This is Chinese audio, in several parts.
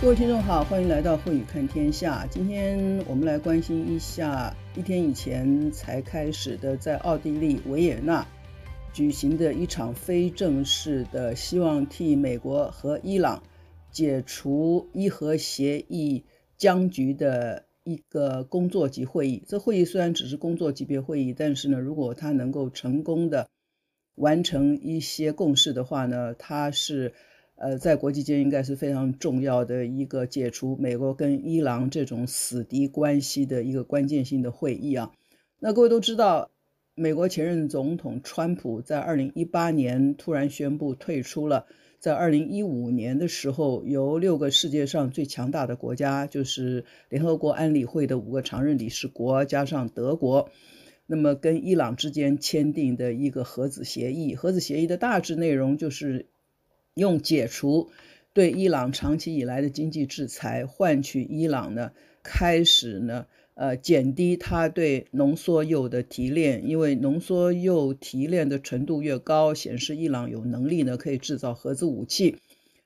各位听众好，欢迎来到慧宇看天下。今天我们来关心一下一天以前才开始的，在奥地利维也纳举行的一场非正式的，希望替美国和伊朗解除伊核协议僵局的一个工作级会议。这会议虽然只是工作级别会议，但是呢，如果它能够成功的完成一些共识的话呢，它是。呃，在国际间应该是非常重要的一个解除美国跟伊朗这种死敌关系的一个关键性的会议啊。那各位都知道，美国前任总统川普在二零一八年突然宣布退出了，在二零一五年的时候，由六个世界上最强大的国家，就是联合国安理会的五个常任理事国加上德国，那么跟伊朗之间签订的一个核子协议。核子协议的大致内容就是。用解除对伊朗长期以来的经济制裁，换取伊朗呢开始呢呃减低它对浓缩铀的提炼，因为浓缩铀提炼的纯度越高，显示伊朗有能力呢可以制造核子武器，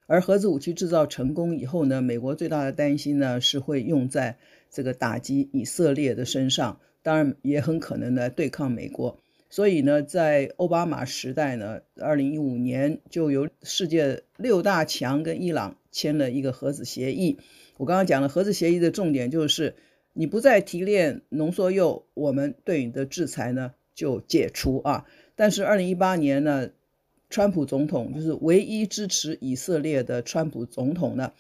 而核子武器制造成功以后呢，美国最大的担心呢是会用在这个打击以色列的身上，当然也很可能呢对抗美国。所以呢，在奥巴马时代呢，二零一五年就由世界六大强跟伊朗签了一个核子协议。我刚刚讲了核子协议的重点就是，你不再提炼浓缩铀，我们对你的制裁呢就解除啊。但是二零一八年呢，川普总统就是唯一支持以色列的川普总统呢，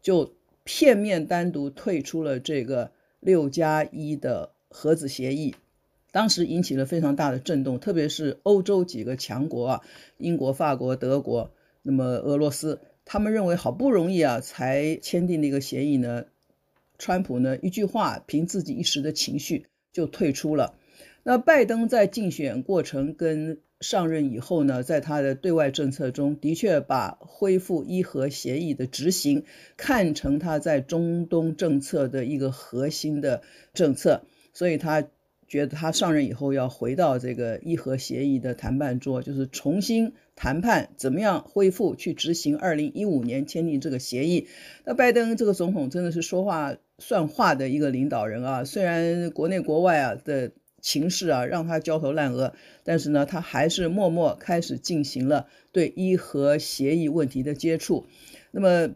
就片面单独退出了这个六加一的核子协议。当时引起了非常大的震动，特别是欧洲几个强国啊，英国、法国、德国，那么俄罗斯，他们认为好不容易啊才签订那个协议呢，川普呢一句话，凭自己一时的情绪就退出了。那拜登在竞选过程跟上任以后呢，在他的对外政策中的确把恢复伊核协议的执行看成他在中东政策的一个核心的政策，所以他。觉得他上任以后要回到这个伊核协议的谈判桌，就是重新谈判，怎么样恢复去执行二零一五年签订这个协议。那拜登这个总统真的是说话算话的一个领导人啊，虽然国内国外啊的情势啊让他焦头烂额，但是呢，他还是默默开始进行了对伊核协议问题的接触。那么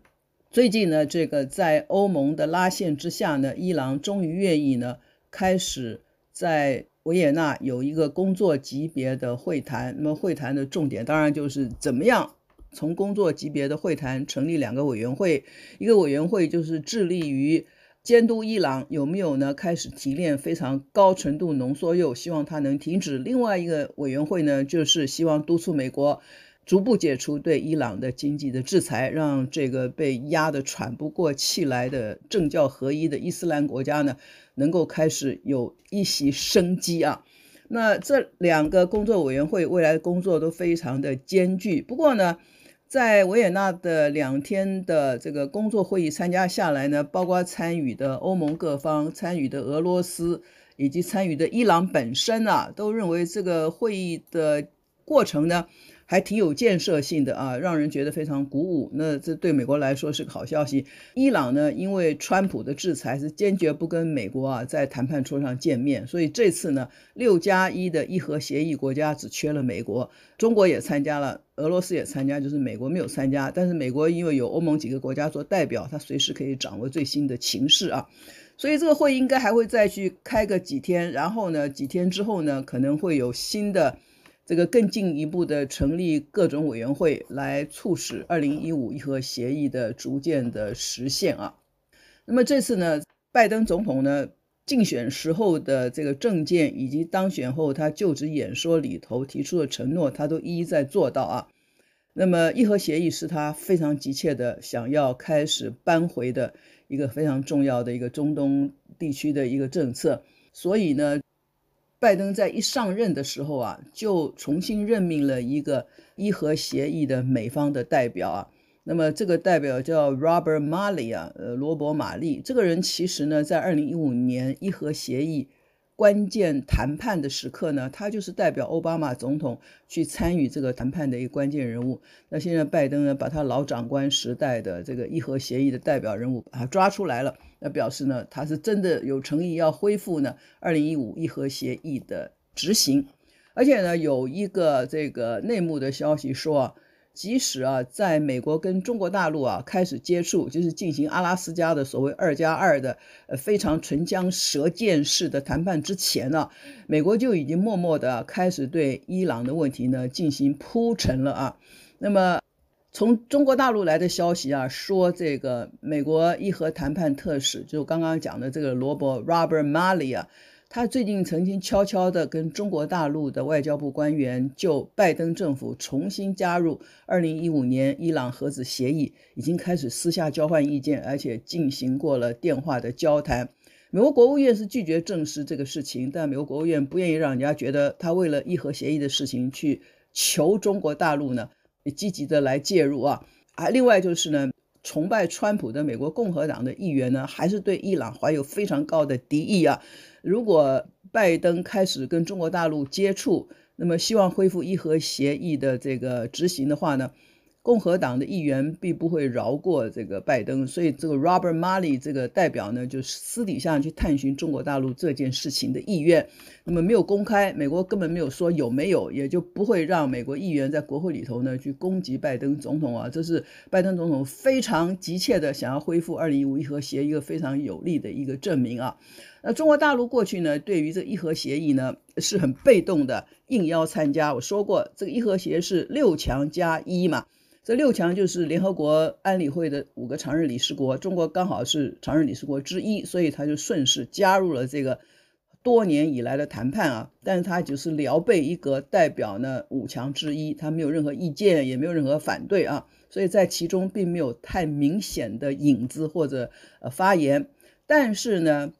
最近呢，这个在欧盟的拉线之下呢，伊朗终于愿意呢开始。在维也纳有一个工作级别的会谈，那么会谈的重点当然就是怎么样从工作级别的会谈成立两个委员会，一个委员会就是致力于监督伊朗有没有呢开始提炼非常高纯度浓缩铀，希望它能停止；另外一个委员会呢，就是希望督促美国逐步解除对伊朗的经济的制裁，让这个被压得喘不过气来的政教合一的伊斯兰国家呢。能够开始有一席生机啊，那这两个工作委员会未来的工作都非常的艰巨。不过呢，在维也纳的两天的这个工作会议参加下来呢，包括参与的欧盟各方、参与的俄罗斯以及参与的伊朗本身啊，都认为这个会议的过程呢。还挺有建设性的啊，让人觉得非常鼓舞。那这对美国来说是个好消息。伊朗呢，因为川普的制裁是坚决不跟美国啊在谈判桌上见面，所以这次呢，六加一的伊核协议国家只缺了美国，中国也参加了，俄罗斯也参加，就是美国没有参加。但是美国因为有欧盟几个国家做代表，他随时可以掌握最新的情势啊，所以这个会应该还会再去开个几天，然后呢，几天之后呢，可能会有新的。这个更进一步的成立各种委员会，来促使二零一五伊核协议的逐渐的实现啊。那么这次呢，拜登总统呢竞选时候的这个政见，以及当选后他就职演说里头提出的承诺，他都一一在做到啊。那么伊核协议是他非常急切的想要开始扳回的一个非常重要的一个中东地区的一个政策，所以呢。拜登在一上任的时候啊，就重新任命了一个伊核协议的美方的代表啊。那么这个代表叫 Robert Malley 啊，呃，罗伯·马利。这个人其实呢，在二零一五年伊核协议关键谈判的时刻呢，他就是代表奥巴马总统去参与这个谈判的一个关键人物。那现在拜登呢，把他老长官时代的这个伊核协议的代表人物把他抓出来了，那表示呢，他是真的有诚意要恢复呢二零一五伊核协议的执行。而且呢，有一个这个内幕的消息说啊。即使啊，在美国跟中国大陆啊开始接触，就是进行阿拉斯加的所谓二加二的呃非常唇枪舌剑式的谈判之前呢，美国就已经默默的开始对伊朗的问题呢进行铺陈了啊。那么从中国大陆来的消息啊，说这个美国伊核谈判特使，就刚刚讲的这个罗伯 Robert Malley 啊。他最近曾经悄悄地跟中国大陆的外交部官员就拜登政府重新加入2015年伊朗核子协议，已经开始私下交换意见，而且进行过了电话的交谈。美国国务院是拒绝证实这个事情，但美国国务院不愿意让人家觉得他为了伊核协议的事情去求中国大陆呢，积极的来介入啊。啊，另外就是呢，崇拜川普的美国共和党的议员呢，还是对伊朗怀有非常高的敌意啊。如果拜登开始跟中国大陆接触，那么希望恢复伊核协议的这个执行的话呢，共和党的议员必不会饶过这个拜登，所以这个 Robert Malley 这个代表呢，就私底下去探寻中国大陆这件事情的意愿。那么没有公开，美国根本没有说有没有，也就不会让美国议员在国会里头呢去攻击拜登总统啊。这是拜登总统非常急切的想要恢复二零一五伊核协议一个非常有力的一个证明啊。那中国大陆过去呢，对于这伊核协议呢是很被动的，应邀参加。我说过，这个伊核协是六强加一嘛。这六强就是联合国安理会的五个常任理事国，中国刚好是常任理事国之一，所以他就顺势加入了这个多年以来的谈判啊。但是他就是聊备一格，代表呢五强之一，他没有任何意见，也没有任何反对啊，所以在其中并没有太明显的影子或者呃发言。但是呢，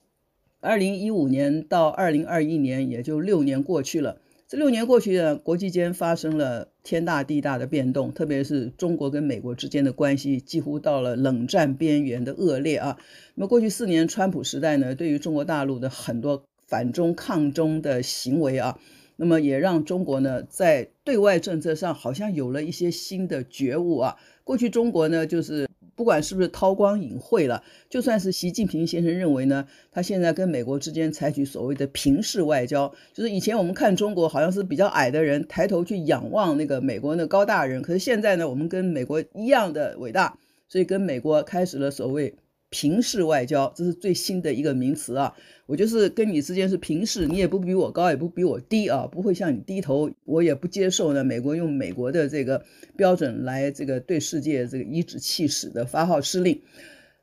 二零一五年到二零二一年，也就六年过去了。这六年过去呢，国际间发生了天大地大的变动，特别是中国跟美国之间的关系几乎到了冷战边缘的恶劣啊。那么过去四年川普时代呢，对于中国大陆的很多反中抗中的行为啊，那么也让中国呢在对外政策上好像有了一些新的觉悟啊。过去中国呢就是。不管是不是韬光隐晦了，就算是习近平先生认为呢，他现在跟美国之间采取所谓的平视外交，就是以前我们看中国好像是比较矮的人，抬头去仰望那个美国那高大人，可是现在呢，我们跟美国一样的伟大，所以跟美国开始了所谓。平视外交，这是最新的一个名词啊！我就是跟你之间是平视，你也不比我高，也不比我低啊，不会向你低头，我也不接受呢。美国用美国的这个标准来这个对世界这个颐指气使的发号施令。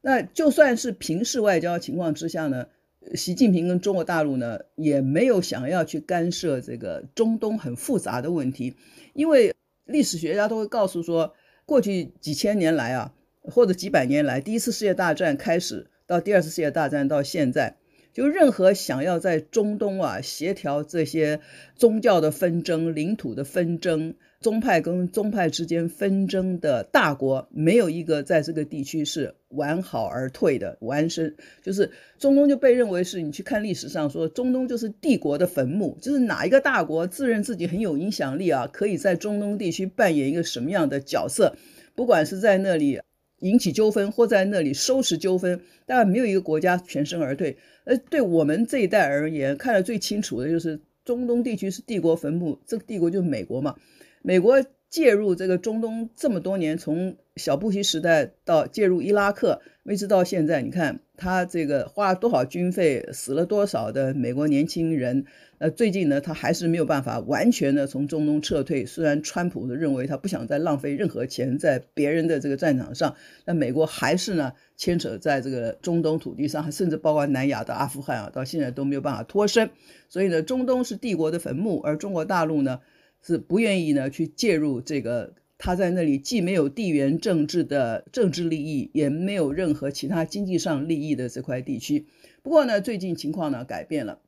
那就算是平视外交情况之下呢，习近平跟中国大陆呢也没有想要去干涉这个中东很复杂的问题，因为历史学家都会告诉说，过去几千年来啊。或者几百年来，第一次世界大战开始到第二次世界大战到现在，就任何想要在中东啊协调这些宗教的纷争、领土的纷争、宗派跟宗派之间纷争的大国，没有一个在这个地区是完好而退的。完胜就是中东就被认为是你去看历史上说，中东就是帝国的坟墓，就是哪一个大国自认自己很有影响力啊，可以在中东地区扮演一个什么样的角色，不管是在那里。引起纠纷或在那里收拾纠纷，但没有一个国家全身而退。呃对我们这一代而言，看得最清楚的就是中东地区是帝国坟墓，这个帝国就是美国嘛。美国介入这个中东这么多年，从小布希时代到介入伊拉克，一直到现在，你看他这个花了多少军费，死了多少的美国年轻人。呃，最近呢，他还是没有办法完全的从中东撤退。虽然川普认为他不想再浪费任何钱在别人的这个战场上，但美国还是呢牵扯在这个中东土地上，甚至包括南亚的阿富汗啊，到现在都没有办法脱身。所以呢，中东是帝国的坟墓，而中国大陆呢是不愿意呢去介入这个。他在那里既没有地缘政治的政治利益，也没有任何其他经济上利益的这块地区。不过呢，最近情况呢改变了。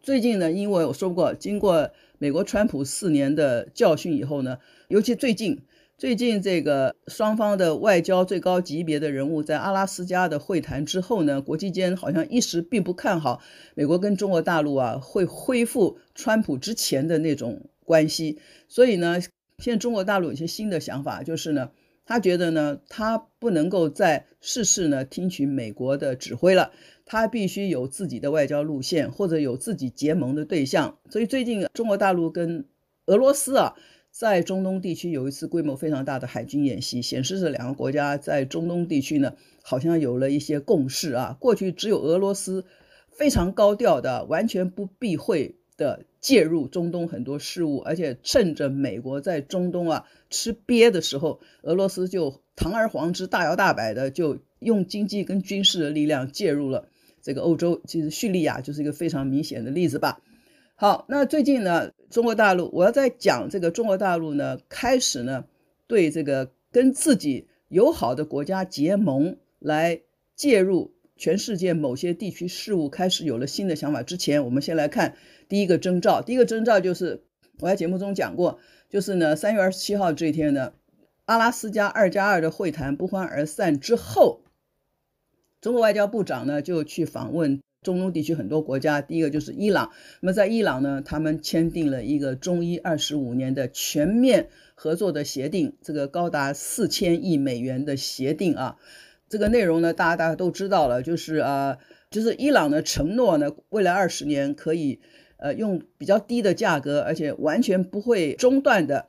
最近呢，因为我说过，经过美国川普四年的教训以后呢，尤其最近最近这个双方的外交最高级别的人物在阿拉斯加的会谈之后呢，国际间好像一时并不看好美国跟中国大陆啊会恢复川普之前的那种关系。所以呢，现在中国大陆有些新的想法，就是呢，他觉得呢，他不能够再事事呢听取美国的指挥了，他必须有自己的外交路线，或者有自己结盟的对象。所以最近中国大陆跟俄罗斯啊。在中东地区有一次规模非常大的海军演习，显示着两个国家在中东地区呢，好像有了一些共识啊。过去只有俄罗斯非常高调的、完全不避讳的介入中东很多事务，而且趁着美国在中东啊吃瘪的时候，俄罗斯就堂而皇之、大摇大摆的就用经济跟军事的力量介入了这个欧洲。其实叙利亚就是一个非常明显的例子吧。好，那最近呢，中国大陆，我要再讲这个中国大陆呢，开始呢，对这个跟自己友好的国家结盟，来介入全世界某些地区事务，开始有了新的想法。之前，我们先来看第一个征兆，第一个征兆就是我在节目中讲过，就是呢，三月二十七号这一天呢，阿拉斯加二加二的会谈不欢而散之后，中国外交部长呢就去访问。中东地区很多国家，第一个就是伊朗。那么在伊朗呢，他们签订了一个中伊二十五年的全面合作的协定，这个高达四千亿美元的协定啊。这个内容呢，大家大家都知道了，就是啊，就是伊朗的承诺呢，未来二十年可以呃用比较低的价格，而且完全不会中断的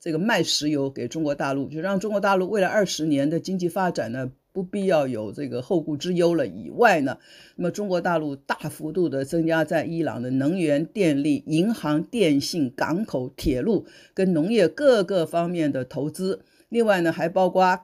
这个卖石油给中国大陆，就让中国大陆未来二十年的经济发展呢。不必要有这个后顾之忧了。以外呢，那么中国大陆大幅度的增加在伊朗的能源、电力、银行、电信、港口、铁路跟农业各个方面的投资。另外呢，还包括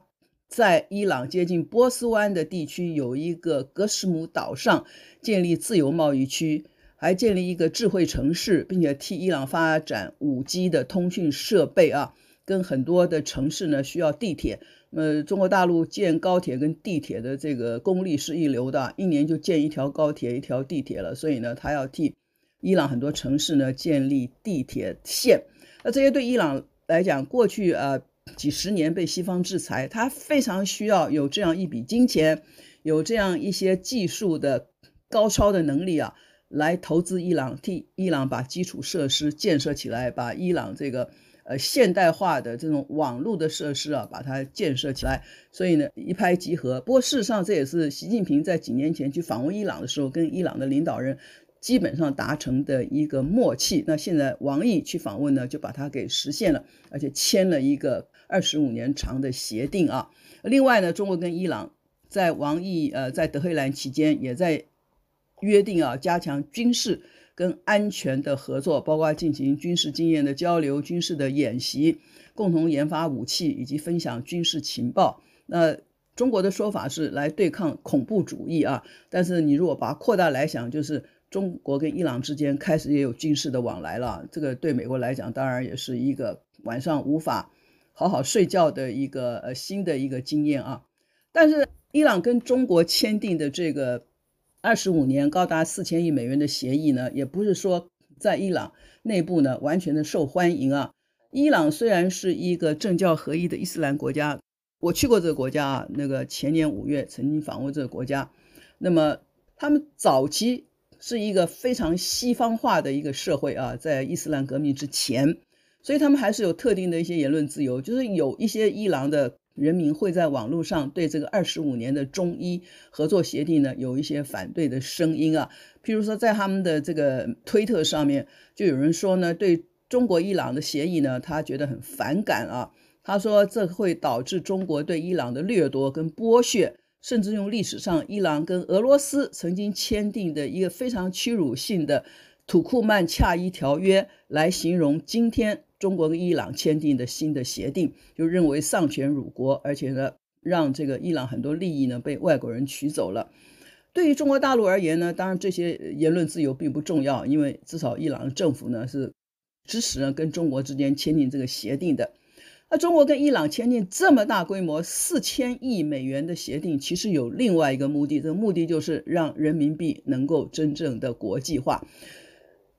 在伊朗接近波斯湾的地区有一个格什姆岛上建立自由贸易区，还建立一个智慧城市，并且替伊朗发展 5G 的通讯设备啊，跟很多的城市呢需要地铁。呃，中国大陆建高铁跟地铁的这个功力是一流的，一年就建一条高铁、一条地铁了。所以呢，他要替伊朗很多城市呢建立地铁线。那这些对伊朗来讲，过去呃几十年被西方制裁，他非常需要有这样一笔金钱，有这样一些技术的高超的能力啊，来投资伊朗，替伊朗把基础设施建设起来，把伊朗这个。呃，现代化的这种网络的设施啊，把它建设起来，所以呢，一拍即合。不过事实上，这也是习近平在几年前去访问伊朗的时候，跟伊朗的领导人基本上达成的一个默契。那现在王毅去访问呢，就把它给实现了，而且签了一个二十五年长的协定啊。另外呢，中国跟伊朗在王毅呃在德黑兰期间，也在约定啊，加强军事。跟安全的合作，包括进行军事经验的交流、军事的演习、共同研发武器以及分享军事情报。那中国的说法是来对抗恐怖主义啊，但是你如果把它扩大来想，就是中国跟伊朗之间开始也有军事的往来了。这个对美国来讲，当然也是一个晚上无法好好睡觉的一个呃新的一个经验啊。但是伊朗跟中国签订的这个。二十五年高达四千亿美元的协议呢，也不是说在伊朗内部呢完全的受欢迎啊。伊朗虽然是一个政教合一的伊斯兰国家，我去过这个国家啊，那个前年五月曾经访问这个国家。那么他们早期是一个非常西方化的一个社会啊，在伊斯兰革命之前，所以他们还是有特定的一些言论自由，就是有一些伊朗的。人民会在网络上对这个二十五年的中伊合作协定呢有一些反对的声音啊，譬如说在他们的这个推特上面就有人说呢，对中国伊朗的协议呢，他觉得很反感啊。他说这会导致中国对伊朗的掠夺跟剥削，甚至用历史上伊朗跟俄罗斯曾经签订的一个非常屈辱性的土库曼恰伊条约来形容今天。中国跟伊朗签订的新的协定，就认为丧权辱国，而且呢，让这个伊朗很多利益呢被外国人取走了。对于中国大陆而言呢，当然这些言论自由并不重要，因为至少伊朗政府呢是支持呢跟中国之间签订这个协定的。那中国跟伊朗签订这么大规模四千亿美元的协定，其实有另外一个目的，这个目的就是让人民币能够真正的国际化。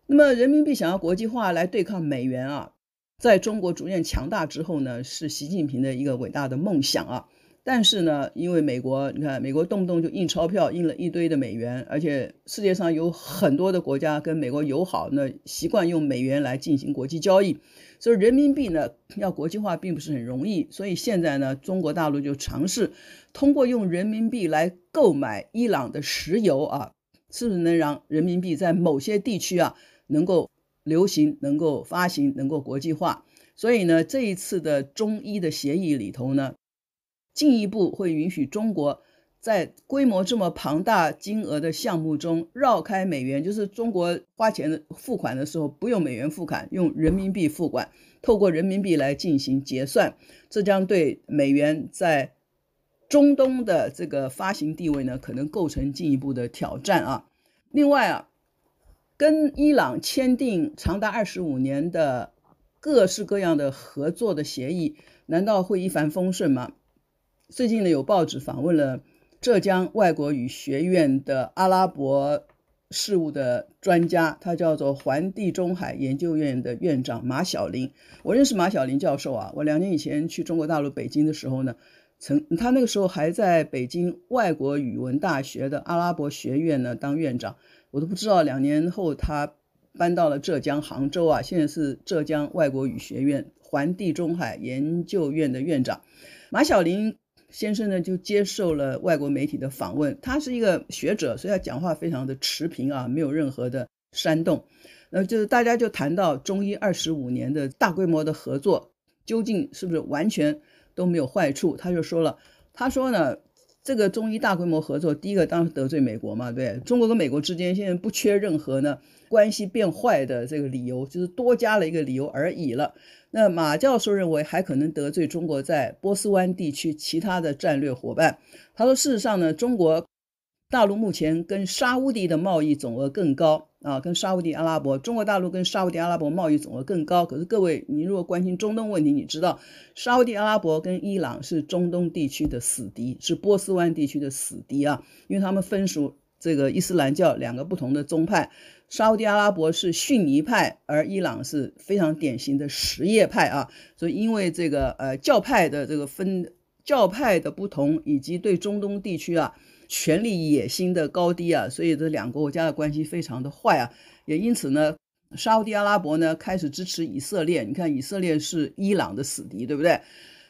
那么人民币想要国际化来对抗美元啊。在中国逐渐强大之后呢，是习近平的一个伟大的梦想啊。但是呢，因为美国，你看，美国动不动就印钞票，印了一堆的美元，而且世界上有很多的国家跟美国友好，那习惯用美元来进行国际交易，所以人民币呢要国际化并不是很容易。所以现在呢，中国大陆就尝试通过用人民币来购买伊朗的石油啊，是不是能让人民币在某些地区啊能够流行、能够发行、能够国际化？所以呢，这一次的中伊的协议里头呢。进一步会允许中国在规模这么庞大金额的项目中绕开美元，就是中国花钱的付款的时候不用美元付款，用人民币付款，透过人民币来进行结算，这将对美元在中东的这个发行地位呢，可能构成进一步的挑战啊。另外啊，跟伊朗签订长达二十五年的各式各样的合作的协议，难道会一帆风顺吗？最近呢，有报纸访问了浙江外国语学院的阿拉伯事务的专家，他叫做环地中海研究院的院长马晓林。我认识马晓林教授啊，我两年以前去中国大陆北京的时候呢，曾他那个时候还在北京外国语文大学的阿拉伯学院呢当院长，我都不知道两年后他搬到了浙江杭州啊，现在是浙江外国语学院环地中海研究院的院长马晓林。先生呢，就接受了外国媒体的访问。他是一个学者，所以他讲话非常的持平啊，没有任何的煽动。那就是大家就谈到中医二十五年的大规模的合作，究竟是不是完全都没有坏处？他就说了，他说呢，这个中医大规模合作，第一个当然得罪美国嘛，对，中国跟美国之间现在不缺任何呢关系变坏的这个理由，就是多加了一个理由而已了。那马教授认为还可能得罪中国在波斯湾地区其他的战略伙伴。他说，事实上呢，中国大陆目前跟沙乌地的贸易总额更高啊，跟沙乌地阿拉伯，中国大陆跟沙乌地阿拉伯贸易总额更高。可是各位，你如果关心中东问题，你知道沙乌地阿拉伯跟伊朗是中东地区的死敌，是波斯湾地区的死敌啊，因为他们分属这个伊斯兰教两个不同的宗派。沙乌地阿拉伯是逊尼派，而伊朗是非常典型的什叶派啊，所以因为这个呃教派的这个分教派的不同，以及对中东地区啊权力野心的高低啊，所以这两个国家的关系非常的坏啊，也因此呢，沙乌地阿拉伯呢开始支持以色列，你看以色列是伊朗的死敌，对不对？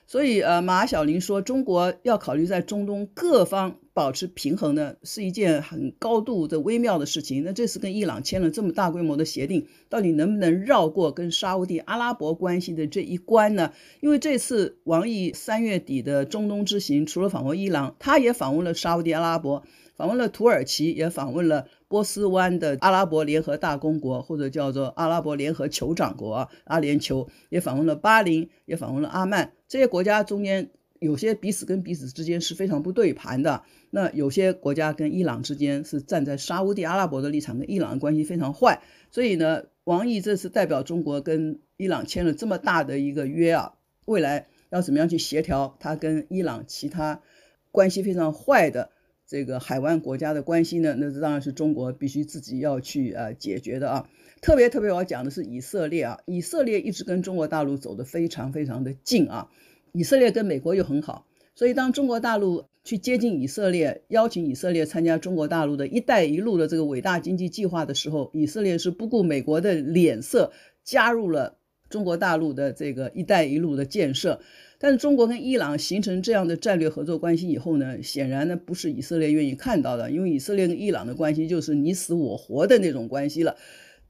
所以，呃，马晓玲说，中国要考虑在中东各方保持平衡呢，是一件很高度的微妙的事情。那这次跟伊朗签了这么大规模的协定，到底能不能绕过跟沙乌地阿拉伯关系的这一关呢？因为这次王毅三月底的中东之行，除了访问伊朗，他也访问了沙乌地阿拉伯，访问了土耳其，也访问了。波斯湾的阿拉伯联合大公国，或者叫做阿拉伯联合酋长国，阿联酋也访问了巴林，也访问了阿曼。这些国家中间有些彼此跟彼此之间是非常不对盘的。那有些国家跟伊朗之间是站在沙乌地阿拉伯的立场，跟伊朗的关系非常坏。所以呢，王毅这次代表中国跟伊朗签了这么大的一个约啊，未来要怎么样去协调他跟伊朗其他关系非常坏的。这个海湾国家的关系呢，那当然是中国必须自己要去呃解决的啊。特别特别我要讲的是以色列啊，以色列一直跟中国大陆走得非常非常的近啊。以色列跟美国又很好，所以当中国大陆去接近以色列，邀请以色列参加中国大陆的一带一路的这个伟大经济计划的时候，以色列是不顾美国的脸色，加入了中国大陆的这个一带一路的建设。但是中国跟伊朗形成这样的战略合作关系以后呢，显然呢不是以色列愿意看到的，因为以色列跟伊朗的关系就是你死我活的那种关系了。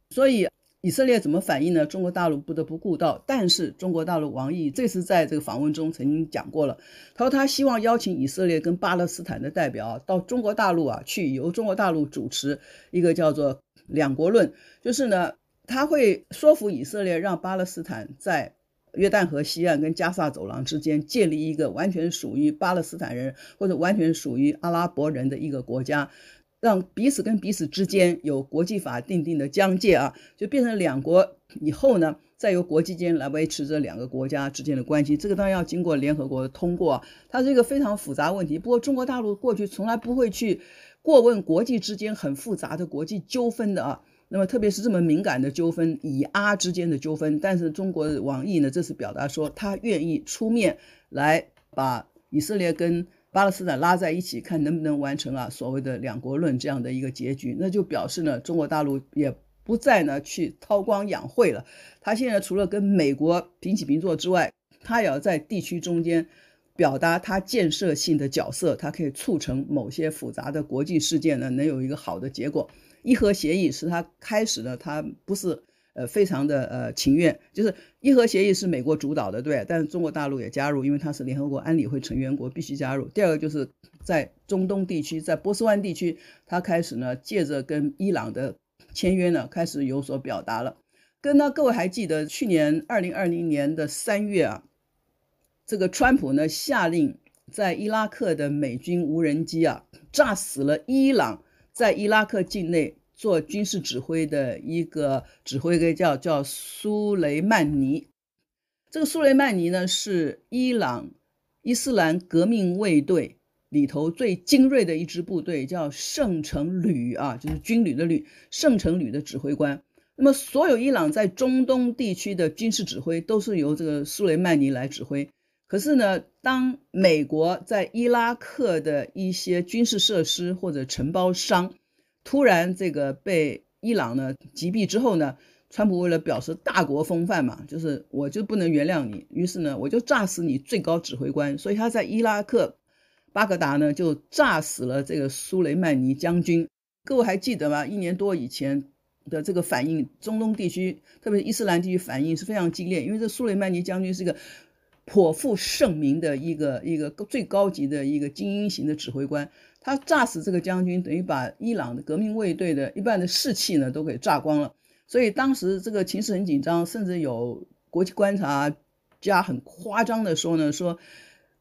所以以色列怎么反应呢？中国大陆不得不顾到。但是中国大陆王毅这次在这个访问中曾经讲过了，他说他希望邀请以色列跟巴勒斯坦的代表到中国大陆啊去，由中国大陆主持一个叫做两国论，就是呢他会说服以色列让巴勒斯坦在。约旦河西岸跟加萨走廊之间建立一个完全属于巴勒斯坦人或者完全属于阿拉伯人的一个国家，让彼此跟彼此之间有国际法定定的疆界啊，就变成两国以后呢，再由国际间来维持这两个国家之间的关系。这个当然要经过联合国的通过，它是一个非常复杂问题。不过中国大陆过去从来不会去过问国际之间很复杂的国际纠纷的啊。那么特别是这么敏感的纠纷，以阿之间的纠纷，但是中国网易呢这次表达说，他愿意出面来把以色列跟巴勒斯坦拉在一起，看能不能完成啊所谓的两国论这样的一个结局，那就表示呢，中国大陆也不再呢去韬光养晦了。他现在除了跟美国平起平坐之外，他也要在地区中间表达他建设性的角色，他可以促成某些复杂的国际事件呢能有一个好的结果。伊核协议是他开始的，他不是。呃，非常的呃情愿，就是伊核协议是美国主导的，对，但是中国大陆也加入，因为它是联合国安理会成员国，必须加入。第二个就是在中东地区，在波斯湾地区，他开始呢，借着跟伊朗的签约呢，开始有所表达了。跟呢，各位还记得去年二零二零年的三月啊，这个川普呢下令在伊拉克的美军无人机啊，炸死了伊朗在伊拉克境内。做军事指挥的一个指挥官叫叫苏雷曼尼，这个苏雷曼尼呢是伊朗伊斯兰革命卫队里头最精锐的一支部队，叫圣城旅啊，就是军旅的旅，圣城旅的指挥官。那么所有伊朗在中东地区的军事指挥都是由这个苏雷曼尼来指挥。可是呢，当美国在伊拉克的一些军事设施或者承包商，突然，这个被伊朗呢击毙之后呢，川普为了表示大国风范嘛，就是我就不能原谅你，于是呢，我就炸死你最高指挥官。所以他在伊拉克巴格达呢就炸死了这个苏雷曼尼将军。各位还记得吗？一年多以前的这个反应，中东地区，特别是伊斯兰地区反应是非常激烈，因为这苏雷曼尼将军是一个颇负盛名的一个一个最高级的一个精英型的指挥官。他炸死这个将军，等于把伊朗的革命卫队的一半的士气呢都给炸光了。所以当时这个情势很紧张，甚至有国际观察家很夸张的说呢，说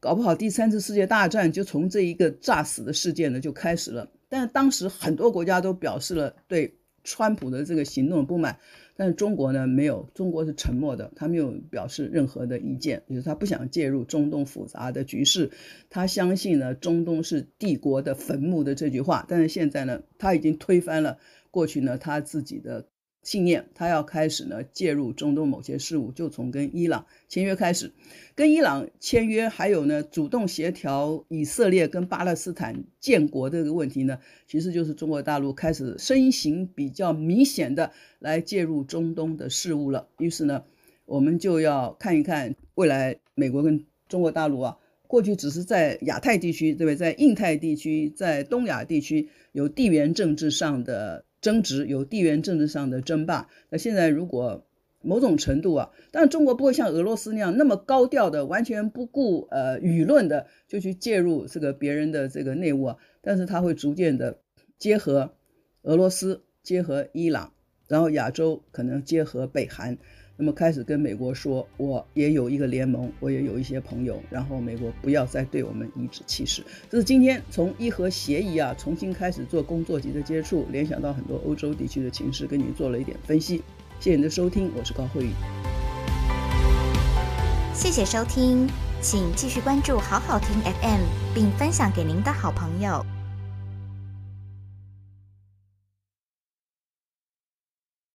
搞不好第三次世界大战就从这一个炸死的事件呢就开始了。但是当时很多国家都表示了对川普的这个行动的不满。但是中国呢，没有，中国是沉默的，他没有表示任何的意见，就是他不想介入中东复杂的局势，他相信呢，中东是帝国的坟墓的这句话。但是现在呢，他已经推翻了过去呢他自己的。信念，他要开始呢介入中东某些事务，就从跟伊朗签约开始，跟伊朗签约，还有呢主动协调以色列跟巴勒斯坦建国这个问题呢，其实就是中国大陆开始身形比较明显的来介入中东的事务了。于是呢，我们就要看一看未来美国跟中国大陆啊，过去只是在亚太地区，对不对？在印太地区，在东亚地区有地缘政治上的。争执有地缘政治上的争霸，那现在如果某种程度啊，但中国不会像俄罗斯那样那么高调的，完全不顾呃舆论的就去介入这个别人的这个内务啊，但是他会逐渐的结合俄罗斯，结合伊朗，然后亚洲可能结合北韩。那么开始跟美国说，我也有一个联盟，我也有一些朋友，然后美国不要再对我们颐指气使。这是今天从伊核协议啊重新开始做工作级的接触，联想到很多欧洲地区的情势，跟你做了一点分析。谢谢你的收听，我是高慧宇。谢谢收听，请继续关注好好听 FM，并分享给您的好朋友。